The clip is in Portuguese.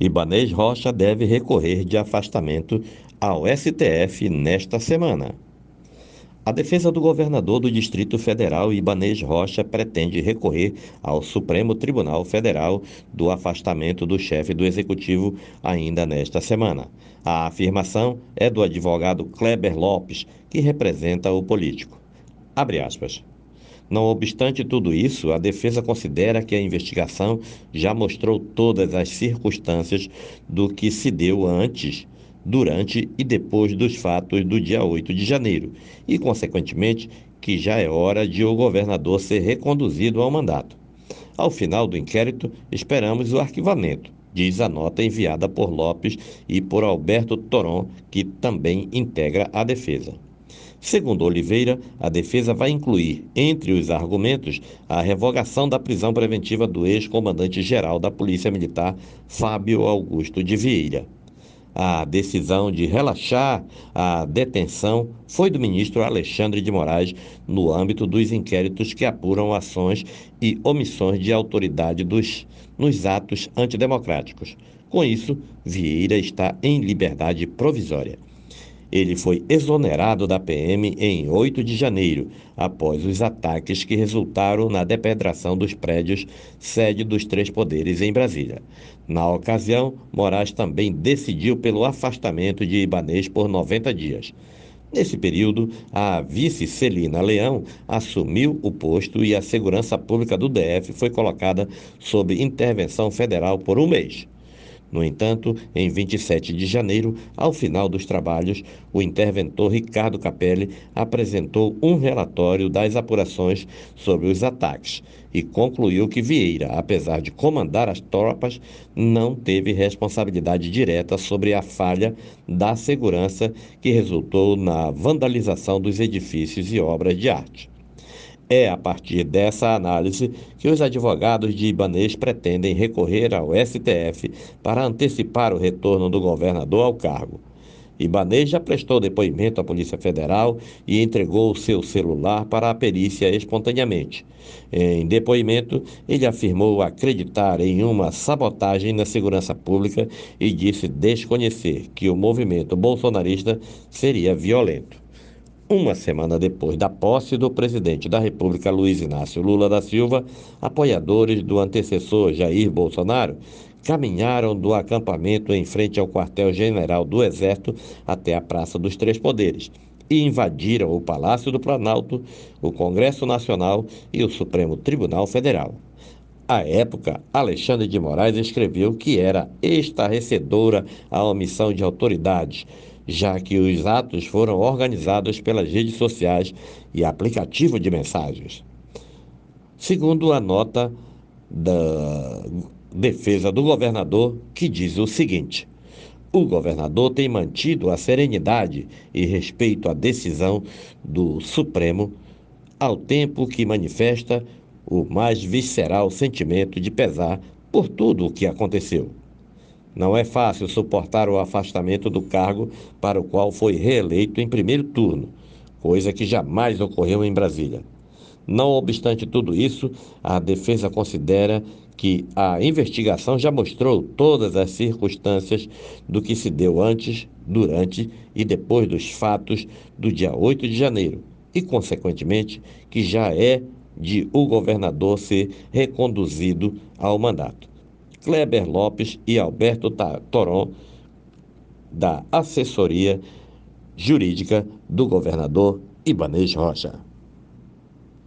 Ibanês Rocha deve recorrer de afastamento ao STF nesta semana. A defesa do governador do Distrito Federal, Ibanês Rocha, pretende recorrer ao Supremo Tribunal Federal do afastamento do chefe do Executivo ainda nesta semana. A afirmação é do advogado Kleber Lopes, que representa o político. Abre aspas. Não obstante tudo isso, a defesa considera que a investigação já mostrou todas as circunstâncias do que se deu antes, durante e depois dos fatos do dia 8 de janeiro e, consequentemente, que já é hora de o governador ser reconduzido ao mandato. Ao final do inquérito, esperamos o arquivamento, diz a nota enviada por Lopes e por Alberto Toron, que também integra a defesa. Segundo Oliveira, a defesa vai incluir, entre os argumentos, a revogação da prisão preventiva do ex-comandante-geral da Polícia Militar, Fábio Augusto de Vieira. A decisão de relaxar a detenção foi do ministro Alexandre de Moraes no âmbito dos inquéritos que apuram ações e omissões de autoridade dos, nos atos antidemocráticos. Com isso, Vieira está em liberdade provisória. Ele foi exonerado da PM em 8 de janeiro, após os ataques que resultaram na depedração dos prédios sede dos três poderes em Brasília. Na ocasião, Moraes também decidiu pelo afastamento de Ibanês por 90 dias. Nesse período, a vice Celina Leão assumiu o posto e a segurança pública do DF foi colocada sob intervenção federal por um mês. No entanto, em 27 de janeiro, ao final dos trabalhos, o interventor Ricardo Capelli apresentou um relatório das apurações sobre os ataques e concluiu que Vieira, apesar de comandar as tropas, não teve responsabilidade direta sobre a falha da segurança que resultou na vandalização dos edifícios e obras de arte. É a partir dessa análise que os advogados de Ibanês pretendem recorrer ao STF para antecipar o retorno do governador ao cargo. Ibanês já prestou depoimento à Polícia Federal e entregou seu celular para a perícia espontaneamente. Em depoimento, ele afirmou acreditar em uma sabotagem na segurança pública e disse desconhecer que o movimento bolsonarista seria violento. Uma semana depois da posse do presidente da República, Luiz Inácio Lula da Silva, apoiadores do antecessor Jair Bolsonaro caminharam do acampamento em frente ao quartel-general do Exército até a Praça dos Três Poderes e invadiram o Palácio do Planalto, o Congresso Nacional e o Supremo Tribunal Federal. À época, Alexandre de Moraes escreveu que era estarrecedora a omissão de autoridades já que os atos foram organizados pelas redes sociais e aplicativo de mensagens. Segundo a nota da defesa do governador, que diz o seguinte: o governador tem mantido a serenidade e respeito à decisão do Supremo, ao tempo que manifesta o mais visceral sentimento de pesar por tudo o que aconteceu. Não é fácil suportar o afastamento do cargo para o qual foi reeleito em primeiro turno, coisa que jamais ocorreu em Brasília. Não obstante tudo isso, a defesa considera que a investigação já mostrou todas as circunstâncias do que se deu antes, durante e depois dos fatos do dia 8 de janeiro e, consequentemente, que já é de o governador ser reconduzido ao mandato. Kleber Lopes e Alberto Toron, da assessoria jurídica do governador Ibanez Rocha.